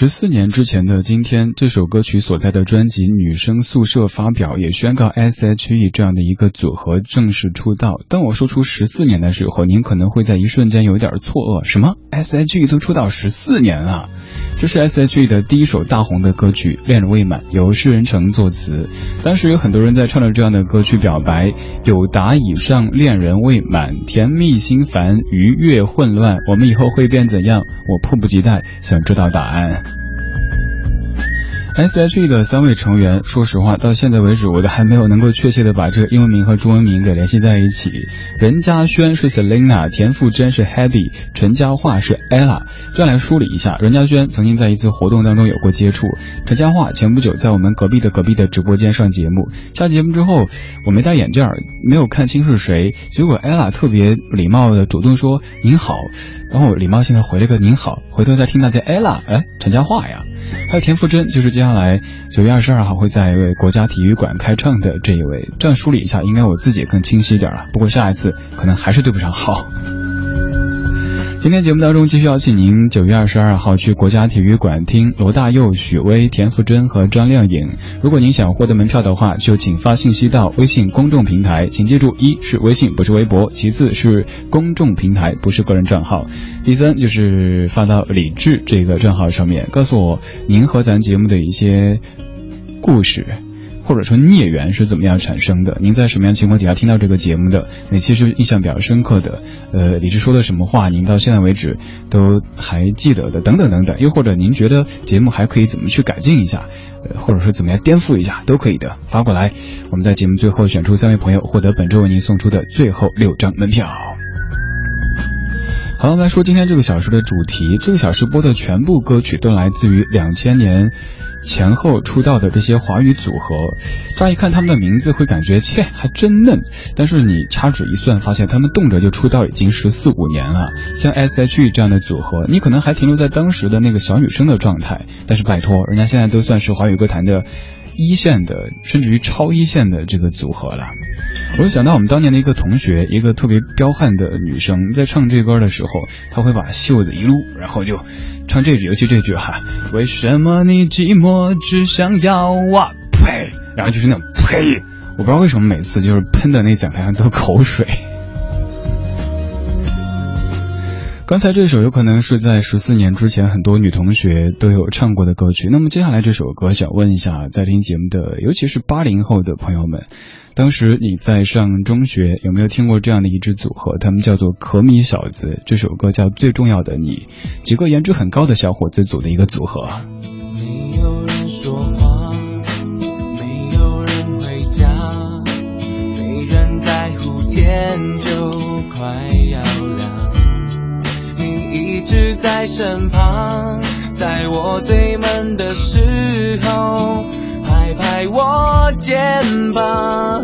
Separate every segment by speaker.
Speaker 1: 十四年之前的今天，这首歌曲所在的专辑《女生宿舍》发表，也宣告 S.H.E 这样的一个组合正式出道。当我说出十四年的时候，您可能会在一瞬间有点错愕：什么 S.H.E 都出道十四年了？这是 S.H.E 的第一首大红的歌曲《恋人未满》，由施人成作词。当时有很多人在唱着这样的歌曲表白：有答以上，恋人未满，甜蜜心烦，愉悦混乱，我们以后会变怎样？我迫不及待想知道答案。S.H.E 的三位成员，说实话，到现在为止，我都还没有能够确切的把这个英文名和中文名给联系在一起。任嘉轩是 Selina，田馥甄是 Hebe，陈嘉桦是 Ella。这样来梳理一下，任嘉轩曾经在一次活动当中有过接触，陈嘉桦前不久在我们隔壁的隔壁的直播间上节目，下节目之后我没戴眼镜，没有看清是谁，结果 Ella 特别礼貌的主动说您好，然后礼貌性的回了个您好，回头再听大家 Ella，哎，陈嘉桦呀。还有田馥甄，就是接下来九月二十二号会在国家体育馆开唱的这一位。这样梳理一下，应该我自己更清晰一点了。不过下一次可能还是对不上号。今天节目当中继续邀请您九月二十二号去国家体育馆听罗大佑、许巍、田馥甄和张靓颖。如果您想获得门票的话，就请发信息到微信公众平台，请记住，一是微信不是微博，其次是公众平台不是个人账号，第三就是发到李志这个账号上面，告诉我您和咱节目的一些故事。或者说孽缘是怎么样产生的？您在什么样情况底下听到这个节目的？哪期是印象比较深刻的？呃，李志说的什么话，您到现在为止都还记得的？等等等等。又或者您觉得节目还可以怎么去改进一下？呃，或者说怎么样颠覆一下，都可以的，发过来。我们在节目最后选出三位朋友，获得本周为您送出的最后六张门票。好了，来说今天这个小时的主题。这个小时播的全部歌曲都来自于两千年。前后出道的这些华语组合，乍一看他们的名字会感觉切还真嫩，但是你掐指一算，发现他们动辄就出道已经十四五年了。像 S.H.E 这样的组合，你可能还停留在当时的那个小女生的状态，但是拜托，人家现在都算是华语歌坛的一线的，甚至于超一线的这个组合了。我就想到我们当年的一个同学，一个特别彪悍的女生，在唱这歌的时候，她会把袖子一撸，然后就。唱这句，尤其这句哈，为什么你寂寞只想要我？呸！然后就是那种呸，我不知道为什么每次就是喷的那讲台上都口水。刚才这首有可能是在十四年之前很多女同学都有唱过的歌曲。那么接下来这首歌，想问一下在听节目的，尤其是八零后的朋友们。当时你在上中学，有没有听过这样的一支组合？他们叫做可米小子，这首歌叫《最重要的你》，几个颜值很高的小伙子组的一个组合。
Speaker 2: 没有人说话，没有人回家，没人在乎天就快要。直在身旁，在我最闷的时候。拍拍我肩膀，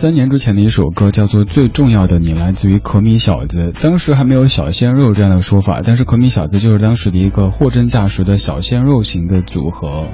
Speaker 1: 三年之前的一首歌叫做《最重要的你》，来自于可米小子。当时还没有小鲜肉这样的说法，但是可米小子就是当时的一个货真价实的小鲜肉型的组合。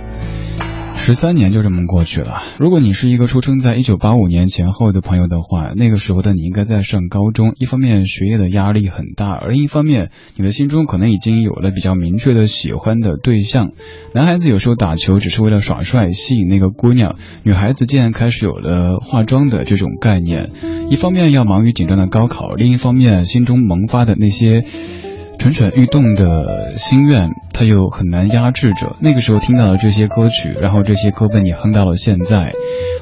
Speaker 1: 十三年就这么过去了。如果你是一个出生在一九八五年前后的朋友的话，那个时候的你应该在上高中。一方面学业的压力很大，而另一方面你的心中可能已经有了比较明确的喜欢的对象。男孩子有时候打球只是为了耍帅，吸引那个姑娘；女孩子竟然开始有了化妆的这种概念。一方面要忙于紧张的高考，另一方面心中萌发的那些。蠢蠢欲动的心愿，他又很难压制着。那个时候听到了这些歌曲，然后这些歌被你哼到了现在。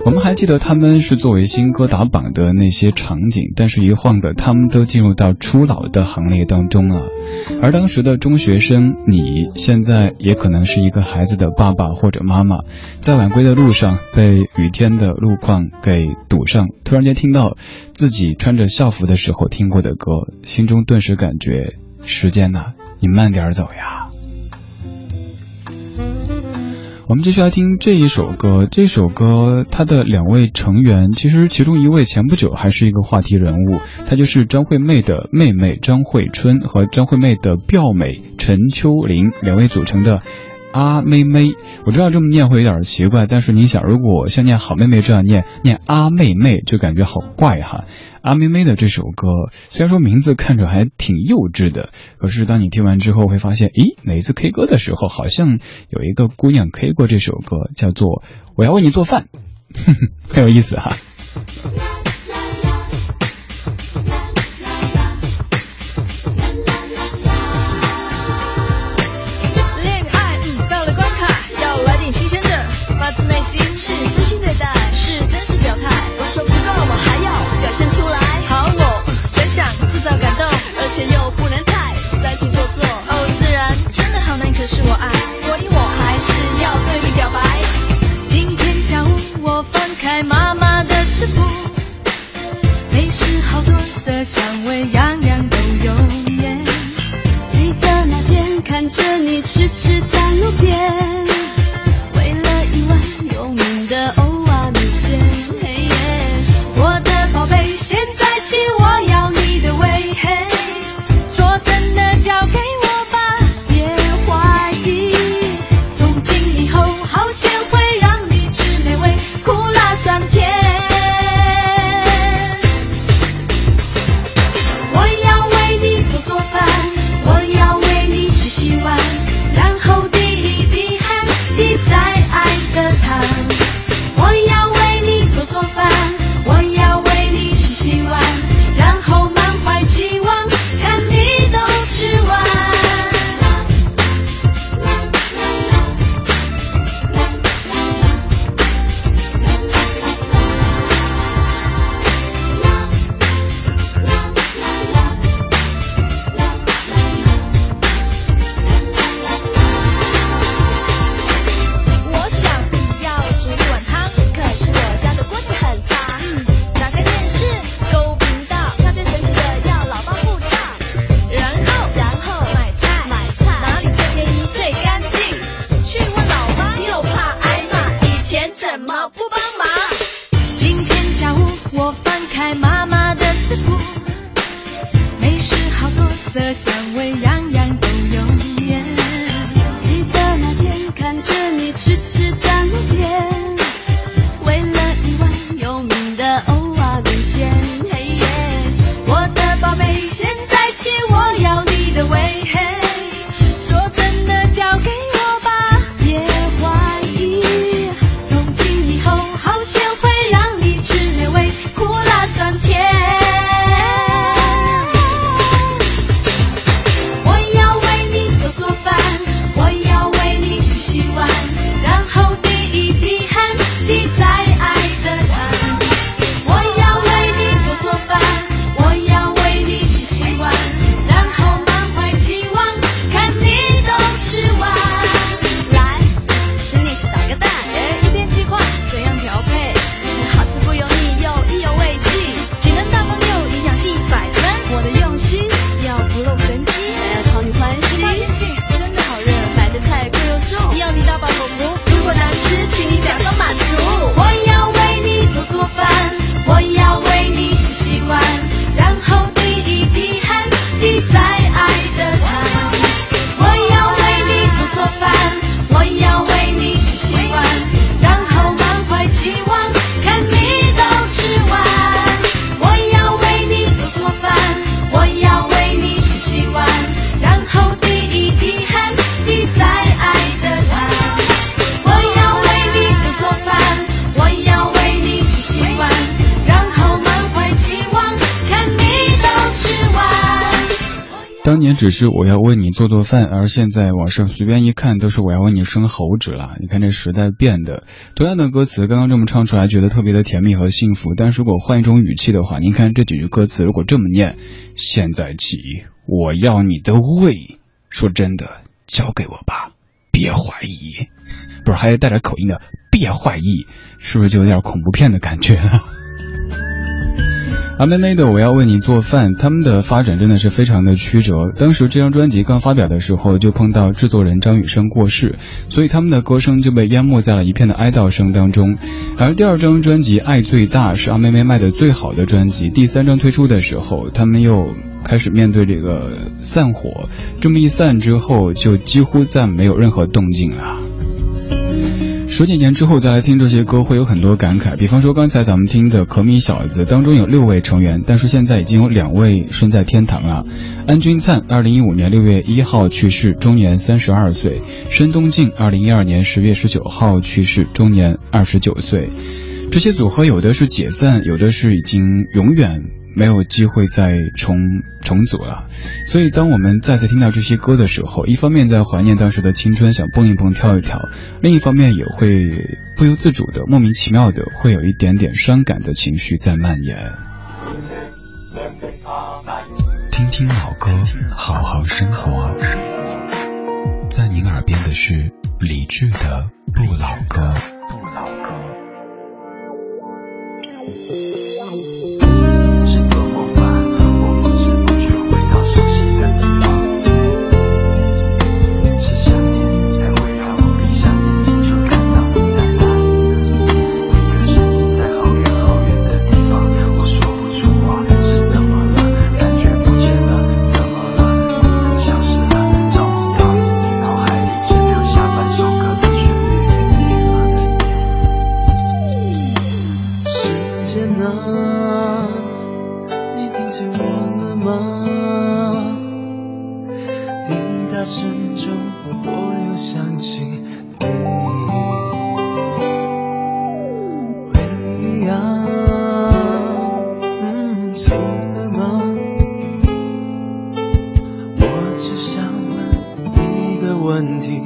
Speaker 1: 我们还记得他们是作为新歌打榜的那些场景，但是一晃的，他们都进入到初老的行列当中了。而当时的中学生，你现在也可能是一个孩子的爸爸或者妈妈，在晚归的路上被雨天的路况给堵上，突然间听到自己穿着校服的时候听过的歌，心中顿时感觉。时间呢？你慢点走呀。我们继续来听这一首歌。这首歌它的两位成员，其实其中一位前不久还是一个话题人物，她就是张惠妹的妹妹张惠春和张惠妹的表妹陈秋玲两位组成的。阿妹妹，我知道这么念会有点奇怪，但是你想，如果像念好妹妹这样念，念阿妹妹就感觉好怪哈。阿妹妹的这首歌，虽然说名字看着还挺幼稚的，可是当你听完之后会发现，咦，哪次 K 歌的时候，好像有一个姑娘 K 过这首歌，叫做《我要为你做饭》，很有意思哈。只是我要为你做做饭，而现在网上随便一看都是我要为你生猴子了。你看这时代变的，同样的歌词刚刚这么唱出来，觉得特别的甜蜜和幸福。但是如果换一种语气的话，您看这几句歌词如果这么念：现在起我要你的胃，说真的，交给我吧，别怀疑。不是还带着口音的，别怀疑，是不是就有点恐怖片的感觉？阿妹妹的我要为你做饭，他们的发展真的是非常的曲折。当时这张专辑刚发表的时候，就碰到制作人张雨生过世，所以他们的歌声就被淹没在了一片的哀悼声当中。而第二张专辑《爱最大》是阿妹妹卖的最好的专辑。第三张推出的时候，他们又开始面对这个散伙，这么一散之后，就几乎再没有任何动静了。十几年之后再来听这些歌，会有很多感慨。比方说刚才咱们听的《可米小子》当中有六位成员，但是现在已经有两位身在天堂了。安钧璨，二零一五年六月一号去世，终年三十二岁；申东靖，二零一二年十月十九号去世，终年二十九岁。这些组合有的是解散，有的是已经永远。没有机会再重重组了，所以当我们再次听到这些歌的时候，一方面在怀念当时的青春，想蹦一蹦跳一跳，另一方面也会不由自主的、莫名其妙的会有一点点伤感的情绪在蔓延。听听老歌，好好生活。在您耳边的是理智的不老歌。不老歌。
Speaker 2: 问题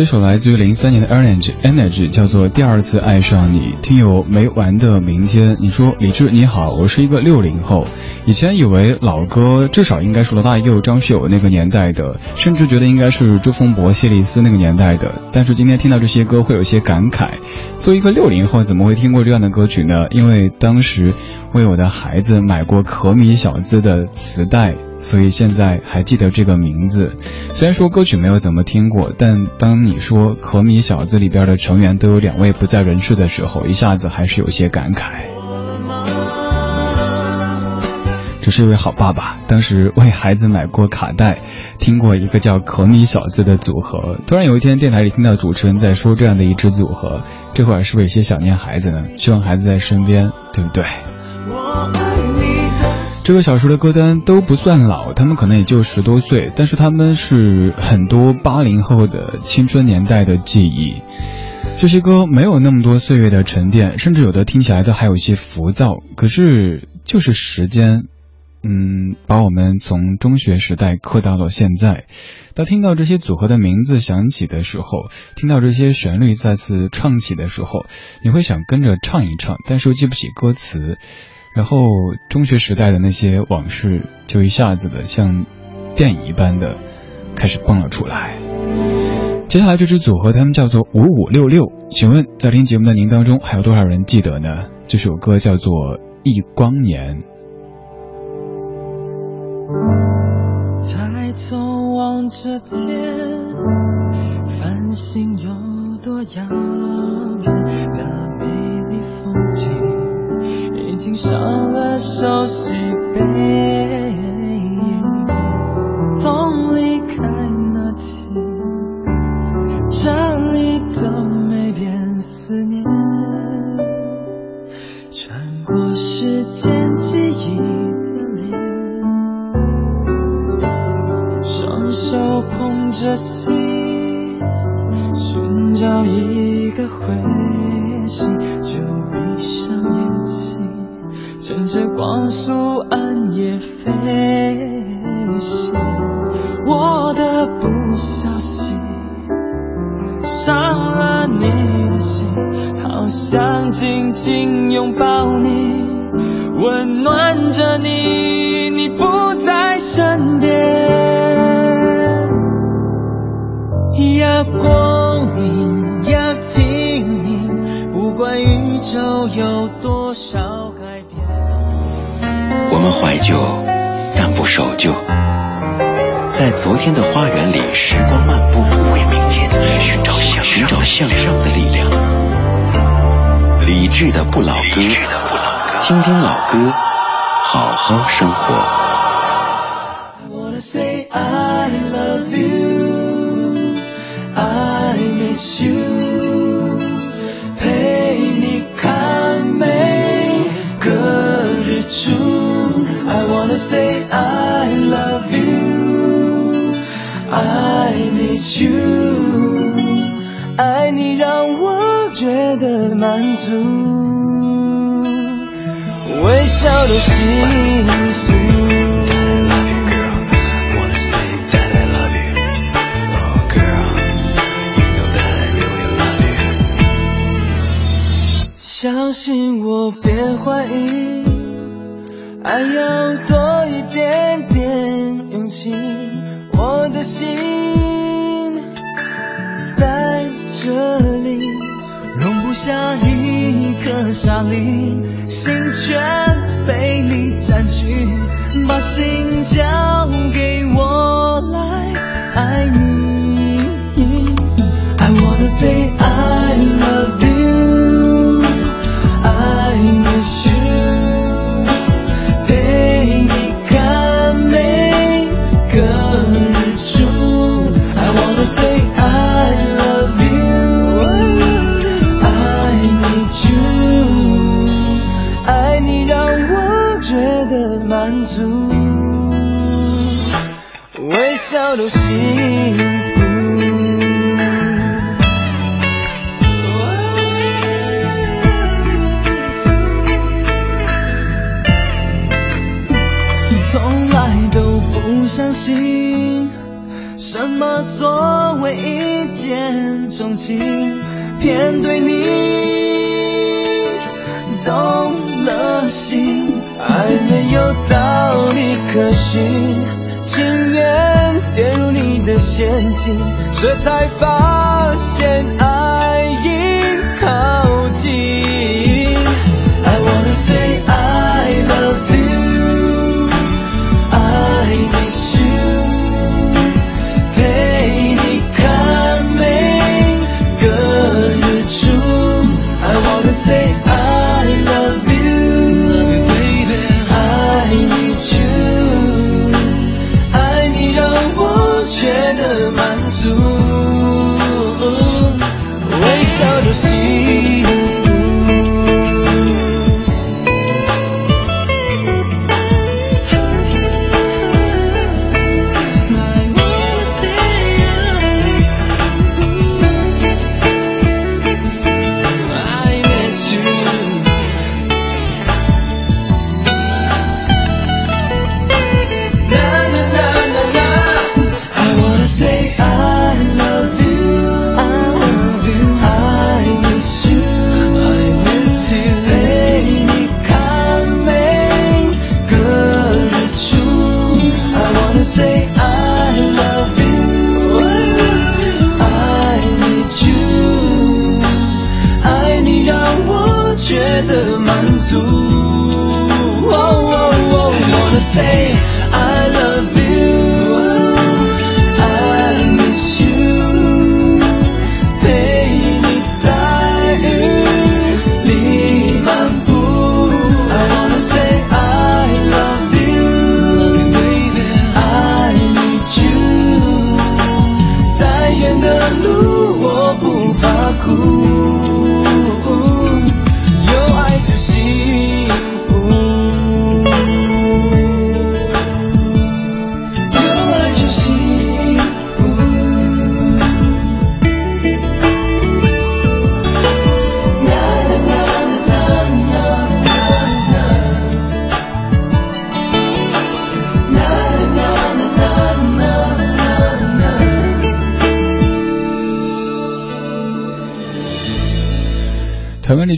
Speaker 1: 这首来自于零三年的 Energy Energy 叫做《第二次爱上你》，听友没完的明天。你说李志你好，我是一个六零后，以前以为老歌至少应该是罗大佑、张学友那个年代的，甚至觉得应该是周丰博、谢丽斯那个年代的。但是今天听到这些歌，会有些感慨。作为一个六零后，怎么会听过这样的歌曲呢？因为当时为我的孩子买过《可米小子》的磁带。所以现在还记得这个名字，虽然说歌曲没有怎么听过，但当你说《可米小子》里边的成员都有两位不在人世的时候，一下子还是有些感慨。这是一位好爸爸，当时为孩子买过卡带，听过一个叫“可米小子”的组合。突然有一天电台里听到主持人在说这样的一支组合，这会儿是不是有些想念孩子呢？希望孩子在身边，对不对？这个小时的歌单都不算老，他们可能也就十多岁，但是他们是很多八零后的青春年代的记忆。这些歌没有那么多岁月的沉淀，甚至有的听起来都还有一些浮躁。可是就是时间，嗯，把我们从中学时代刻到了现在。当听到这些组合的名字响起的时候，听到这些旋律再次唱起的时候，你会想跟着唱一唱，但是又记不起歌词。然后中学时代的那些往事，就一下子的像电影一般的开始蹦了出来。接下来这支组合，他们叫做五五六六。请问在听节目的您当中，还有多少人记得呢？这首歌叫做《忆光年》。
Speaker 2: 抬头望着天，繁星有多遥远？那美丽风景。已经少了熟悉背影，从离开那天，这里都没变思念。穿过时间记忆的脸，双手捧着心，寻找一个回信，就闭上眼睛。乘着光速暗夜飞行，我的不小心伤了你的心，好想紧紧拥抱你，温暖着你，你不在身边。要光阴，要听你，不管宇宙有多少。
Speaker 3: 我们怀旧，但不守旧。在昨天的花园里，时光漫步，为明天寻找向寻找向上的力量。理智的不老歌，听听老歌，好好生活。
Speaker 2: say 微笑颗沙粒，心全被你占据，把心交给我来爱你。
Speaker 4: 才发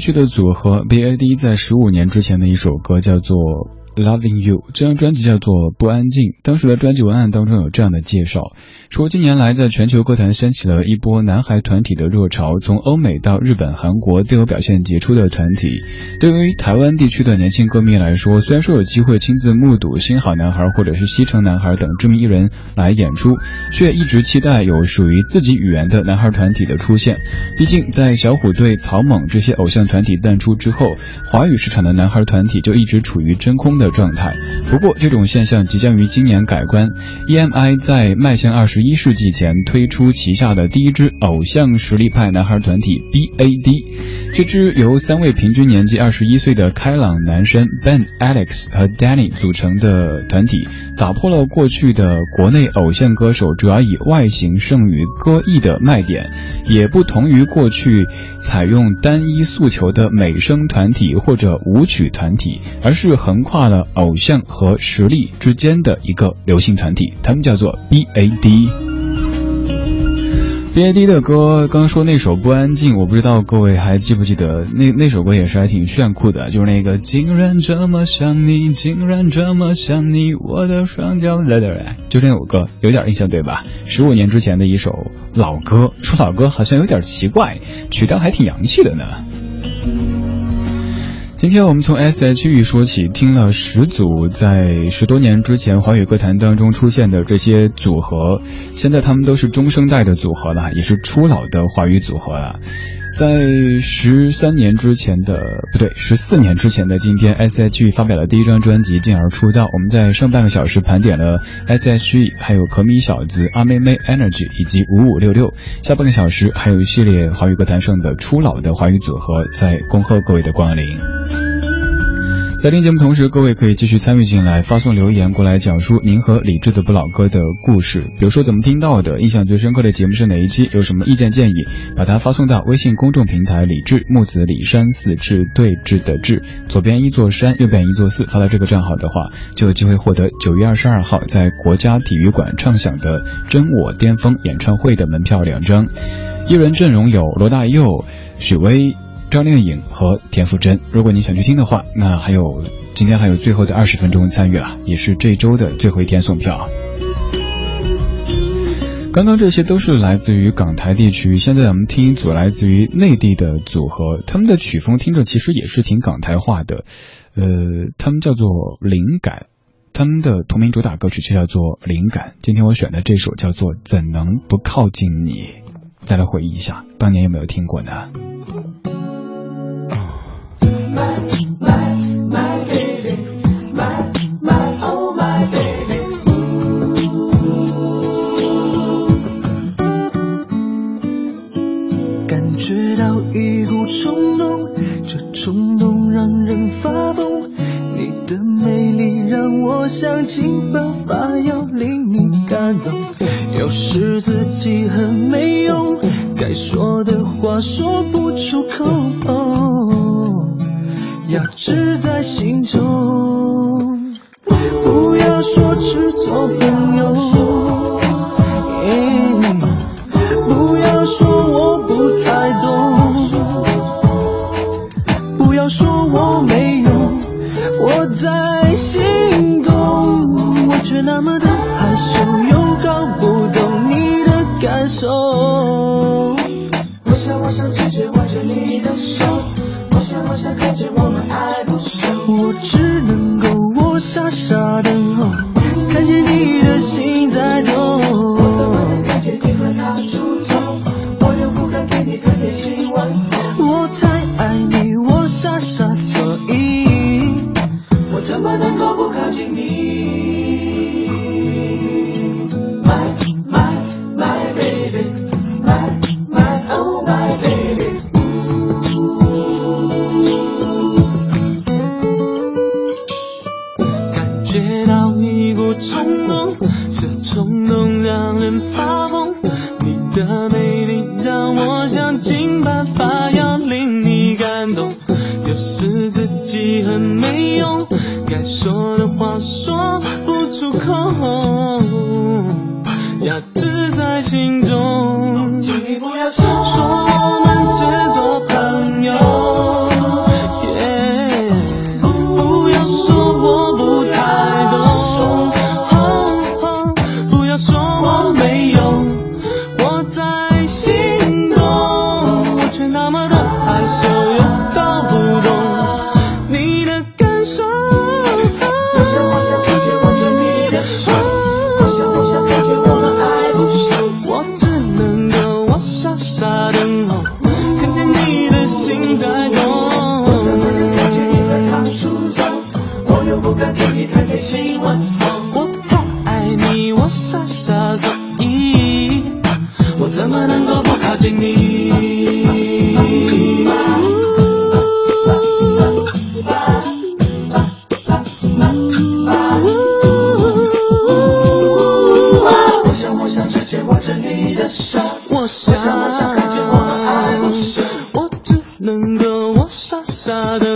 Speaker 1: 去的组合 BAD 在十五年之前的一首歌叫做《Loving You》，这张专辑叫做《不安静》。当时的专辑文案当中有这样的介绍：说近年来在全球歌坛掀起了一波男孩团体的热潮，从欧美到日本、韩国都有表现杰出的团体。对于台湾地区的年轻歌迷来说，虽然说有机会亲自目睹新好男孩或者是西城男孩等知名艺人来演出，却一直期待有属于自己语言的男孩团体的出现。毕竟在小虎队、草蜢这些偶像团体淡出之后，华语市场的男孩团体就一直处于真空的状态。不过这种现象即将于今年改观，EMI 在迈向二十一世纪前推出旗下的第一支偶像实力派男孩团体 BAD。这支由三位平均年纪二十一岁的开朗男生 Ben、Alex 和 Danny 组成的团体，打破了过去的国内偶像歌手主要以外形胜于歌艺的卖点，也不同于过去采用单一诉求的美声团体或者舞曲团体，而是横跨了偶像和实力之间的一个流行团体，他们叫做 BAD。BAD 的歌，刚说那首《不安静》，我不知道各位还记不记得，那那首歌也是还挺炫酷的，就是那个竟然这么想你，竟然这么想你，我的双脚来来来，就这首歌有点印象对吧？十五年之前的一首老歌，说老歌好像有点奇怪，曲调还挺洋气的呢。今天我们从 S.H.E 说起，听了十组在十多年之前华语歌坛当中出现的这些组合，现在他们都是中生代的组合了，也是初老的华语组合了。在十三年之前的不对，十四年之前的今天，S.H.E 发表了第一张专辑，进而出道。我们在上半个小时盘点了 S.H.E，还有可米小子、阿妹妹 Energy 以及五五六六。下半个小时还有一系列华语歌坛上的初老的华语组合，在恭贺各位的光临。在听节目同时，各位可以继续参与进来，发送留言过来，讲述您和李志的不老歌的故事。比如说怎么听到的，印象最深刻的节目是哪一期？有什么意见建议，把它发送到微信公众平台“李志木子李山四志对峙的志”，左边一座山，右边一座寺。发到这个账号的话，就有机会获得九月二十二号在国家体育馆畅享的“真我巅峰”演唱会的门票两张。艺人阵容有罗大佑、许巍。张靓颖和田馥甄，如果你想去听的话，那还有今天还有最后的二十分钟参与了，也是这周的最后一天送票。刚刚这些都是来自于港台地区，现在咱们听一组来自于内地的组合，他们的曲风听着其实也是挺港台化的，呃，他们叫做灵感，他们的同名主打歌曲就叫做灵感。今天我选的这首叫做怎能不靠近你，再来回忆一下，当年有没有听过呢？
Speaker 4: 冲动，这冲动让人发疯。你的美丽让我想尽办法要令你感动。有时自己很没用，该说的话说不出口。要知在心中，不要说只做朋友，要能够我傻傻的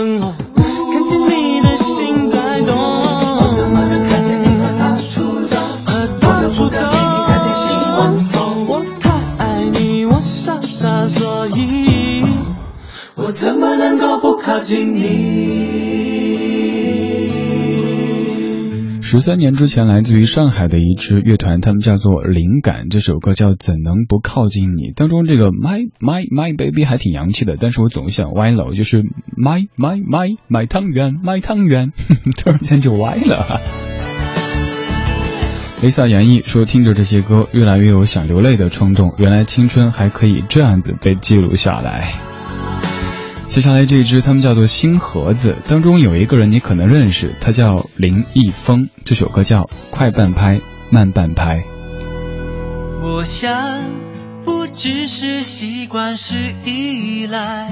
Speaker 1: 十三年之前，来自于上海的一支乐团，他们叫做灵感。这首歌叫《怎能不靠近你》，当中这个 My My My Baby 还挺洋气的，但是我总想歪了，就是 My My My my 汤圆，my 汤圆，突然间就歪了。Lisa 演绎说，听着这些歌，越来越有想流泪的冲动。原来青春还可以这样子被记录下来。接下来这一支，他们叫做星盒子，当中有一个人你可能认识，他叫林一峰。这首歌叫《快半拍慢半拍》。
Speaker 2: 我想不只是习惯是依赖，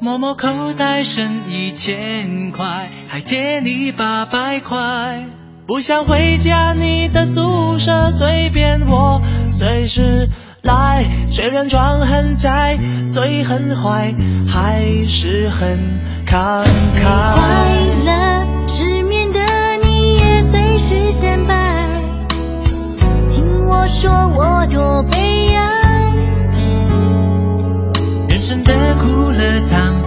Speaker 2: 摸摸口袋剩一千块，还借你八百块。不想回家，你的宿舍随便我，随时来。虽然装很窄，嘴很坏，还是很慷慨。
Speaker 5: 快乐失眠的你也随时显摆听我说我多悲哀。
Speaker 2: 人生的苦乐藏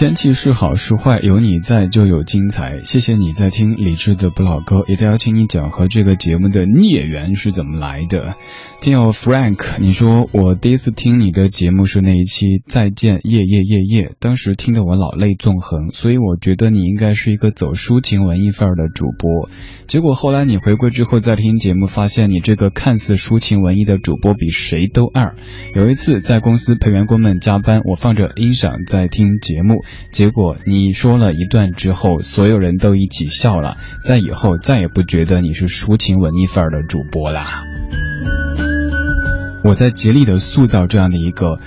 Speaker 2: 天气是好是坏，有你在就有精彩。
Speaker 1: 谢谢你在听李智的不老歌，也在邀请你讲和这个节目的孽缘是怎么来的。听友 Frank，你说我第一次听你的节目是那一期《再见夜夜夜夜》，当时听得我老泪纵横，所以我觉得你应该是一个走抒情文艺范儿的主播。结果后来你回归之后再听节目，发现你这个看似抒情文艺的主播比谁都二。有一次在公司陪员工们加班，我放着音响在听节目，结果你说了一段之后，所有人都一起笑了，在以后再也不觉得你是抒情文艺范儿的主播啦。我在竭力的塑造这样的一个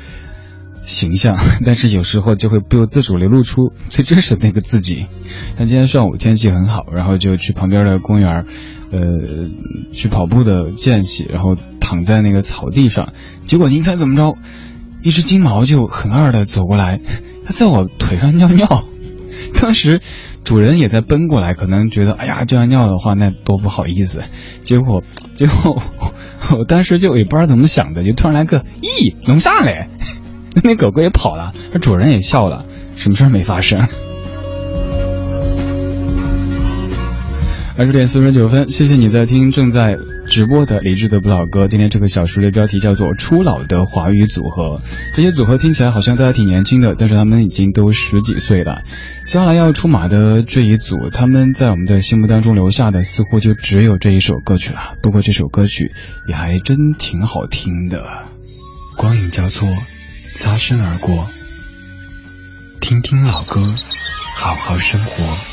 Speaker 1: 形象，但是有时候就会不由自主流露出 最真实的那个自己。那今天上午天气很好，然后就去旁边的公园，呃，去跑步的间隙，然后躺在那个草地上，结果您猜怎么着？一只金毛就很二的走过来，它在我腿上尿尿。当时主人也在奔过来，可能觉得哎呀这样尿的话那多不好意思。结果结果 我当时就也不知道怎么想的，就突然来个咦弄啥嘞？那狗狗也跑了，那主人也笑了，什么事儿没发生。二十点四十九分，谢谢你在听正在直播的理智的不老歌。今天这个小时的标题叫做“初老的华语组合”。这些组合听起来好像大家挺年轻的，但是他们已经都十几岁了。接下来要出马的这一组，他们在我们的心目当中留下的似乎就只有这一首歌曲了。不过这首歌曲也还真挺好听的。光影交错，擦身而过，听听老歌，好好生活。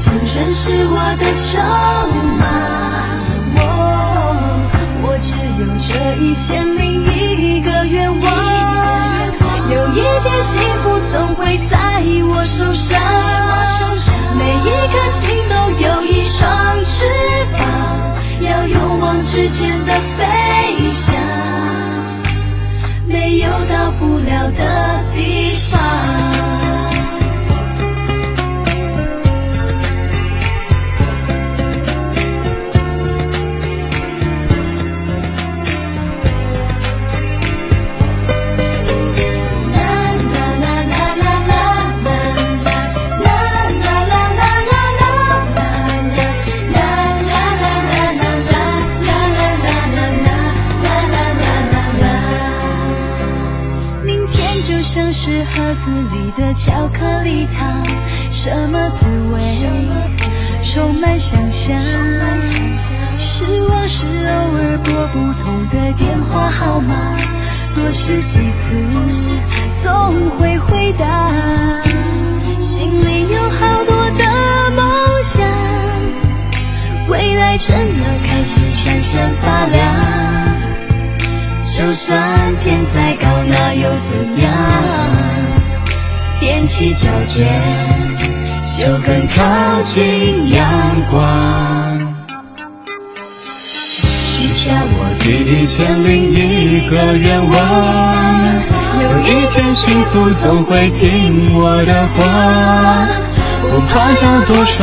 Speaker 3: 青春是我的筹码。我只有这一千零一个愿望，有一天幸福总会在我手上。每一颗心都有一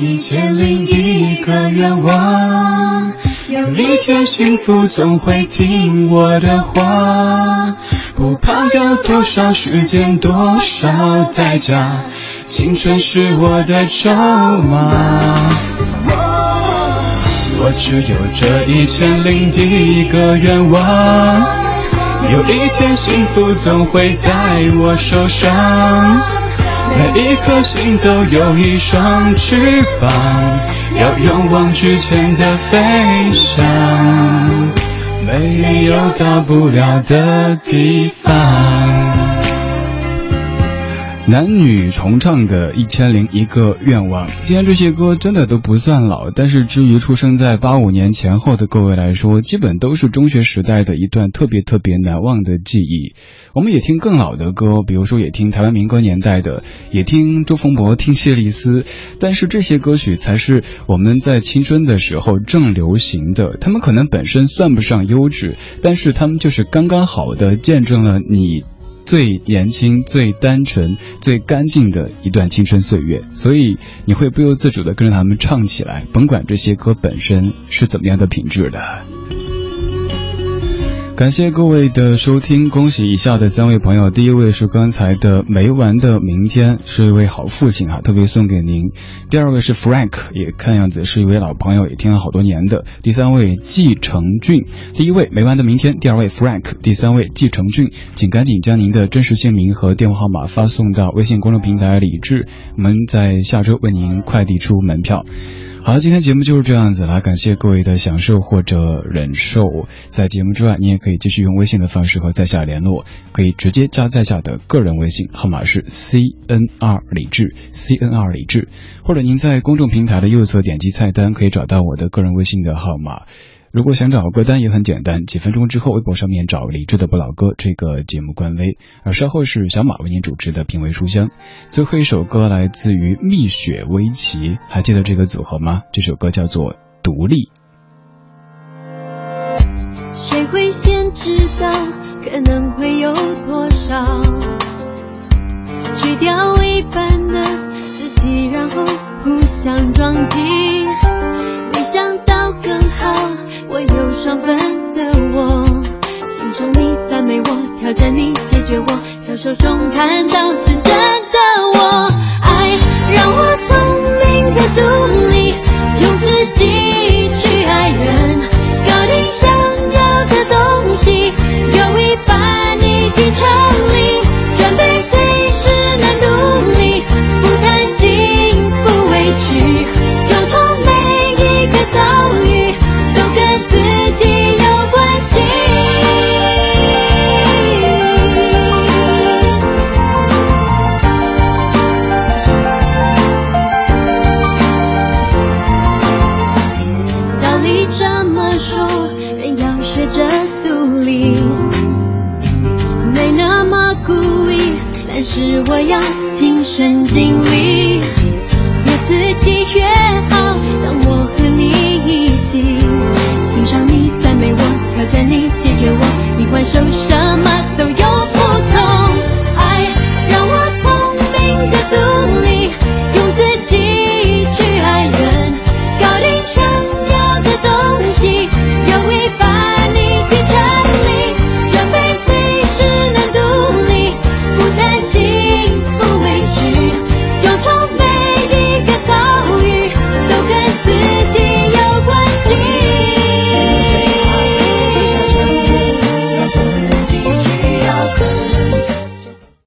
Speaker 3: 一千零一个愿望，有一天幸福总会听我的话。不怕要多少时间，多少代价，青春是我的筹码。我只有这一千零一个愿望，有一天幸福总会在我手上。每一颗心都有一双翅膀，要勇往直前的飞翔，没有到不了的地方。
Speaker 1: 男女重唱的《一千零一个愿望》。既然这些歌真的都不算老，但是至于出生在八五年前后的各位来说，基本都是中学时代的一段特别特别难忘的记忆。我们也听更老的歌，比如说也听台湾民歌年代的，也听周逢博、听谢丽斯，但是这些歌曲才是我们在青春的时候正流行的。他们可能本身算不上优质，但是他们就是刚刚好的见证了你。最年轻、最单纯、最干净的一段青春岁月，所以你会不由自主的跟着他们唱起来，甭管这些歌本身是怎么样的品质的。感谢各位的收听，恭喜以下的三位朋友。第一位是刚才的没完的明天，是一位好父亲哈，特别送给您。第二位是 Frank，也看样子是一位老朋友，也听了好多年的。第三位季承俊，第一位没完的明天，第二位 Frank，第三位季承俊，请赶紧将您的真实姓名和电话号码发送到微信公众平台李智，我们在下周为您快递出门票。好了，今天节目就是这样子了，感谢各位的享受或者忍受。在节目之外，你也可以继续用微信的方式和在下联络，可以直接加在下的个人微信号码是 C N R 李志 C N R 李志，或者您在公众平台的右侧点击菜单，可以找到我的个人微信的号码。如果想找歌单也很简单，几分钟之后微博上面找李志的不老歌这个节目官微，而稍后是小马为您主持的品味书香。最后一首歌来自于蜜雪薇琪，还记得这个组合吗？这首歌叫做《独立》。
Speaker 3: 谁会先知道可能会有多少？去掉一半的自己，然后互相撞击，我有双份的我，